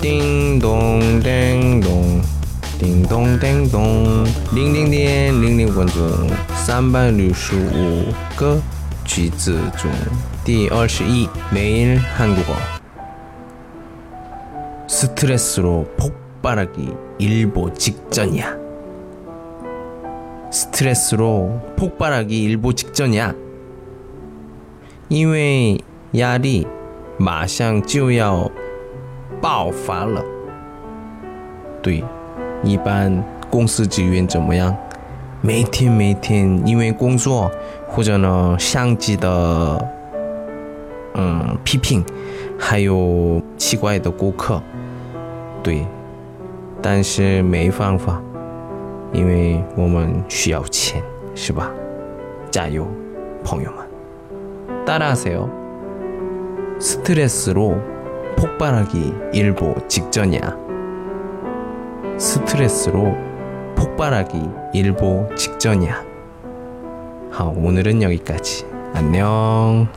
띵동댕동 띵동댕동 링링링 링링分钟三百六十五个句子中第二十一 매일 한국어 스트레스로 폭발하기 일보 직전이야. 스트레스로 폭발하기 일보 직전이야. 因为压力马上就要 爆发了。对，一般公司职员怎么样？每天每天因为工作或者呢上级的嗯批评，还有奇怪的顾客，对，但是没办法，因为我们需要钱，是吧？加油，朋友们！ 따라하세요. 스트레스로 폭발하기 일보 직전이야. 스트레스로 폭발하기 일보 직전이야. 하, 오늘은 여기까지. 안녕.